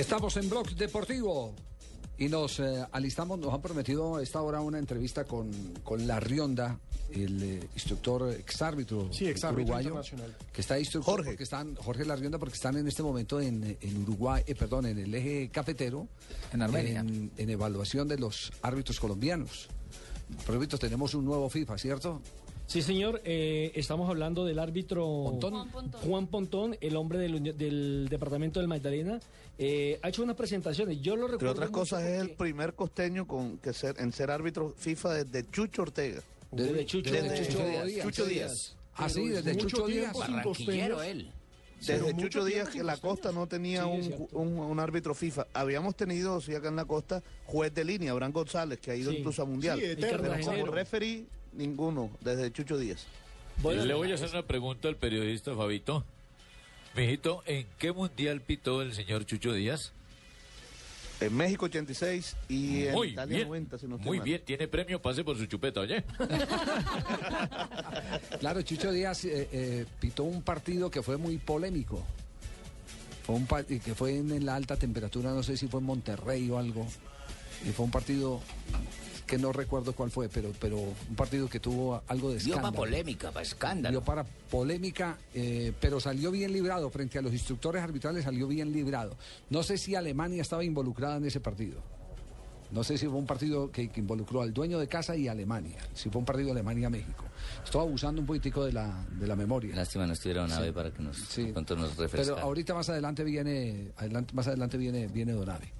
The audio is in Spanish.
Estamos en Blog Deportivo y nos eh, alistamos, nos han prometido a esta hora una entrevista con, con La Rionda, el eh, instructor exárbitro Sí, uruguayo, que está instructor Jorge. porque están, Jorge La Rionda, porque están en este momento en, en Uruguay, eh, perdón, en el eje cafetero, En Armenia. en, en evaluación de los árbitros colombianos. Por tenemos un nuevo FIFA, ¿cierto? Sí, señor. eh, estamos hablando del árbitro Pontón. Juan Pontón, el hombre del, departamento del Magdalena. Eh, ha hecho unas presentaciones. Yo lo Entre recuerdo. otras mucho cosas, es el primer costeño con que ser, en ser árbitro FIFA desde Chucho Ortega. Desde Chucho, desde desde Chucho Chucho Díaz. Chucho Díaz. Ah, sí, desde Chucho Díaz. Barranquillero él. Desde Chucho Díaz que la costa no tenía Sí, un, un- un árbitro FIFA. Habíamos tenido, sí, acá en la costa, juez de línea, Abraham González, que ha ido Sí. incluso a Mundial. Sí, Pero como Cartagenero. Ninguno, desde Chucho Díaz. Bueno, Le voy a hacer una pregunta al periodista Fabito. Mijito, ¿en qué mundial pitó el señor Chucho Díaz? En México 86 y en Muy Italia bien, 90, si no muy mal. bien, tiene premio, pase por su chupeta, oye. Claro, Chucho Díaz eh, eh, pitó un partido que fue muy polémico. Fue un que fue en, en la alta temperatura, no sé si fue en Monterrey o algo. Y fue un partido que no recuerdo cuál fue, pero, pero un partido que tuvo algo de Dio para escándalo. polémica, para Dio escándalo. para polémica, eh, pero salió bien librado frente a los instructores arbitrales, salió bien librado. No sé si Alemania estaba involucrada en ese partido. No sé si fue un partido que, que involucró al dueño de casa y Alemania. Si fue un partido Alemania-México. Estoy abusando un poquitico de la, de la memoria. Lástima no estuviera una Sí. vez para que nos, Sí. nos Pero refrescara. ahorita más adelante viene, adelante, más adelante viene, viene Donave.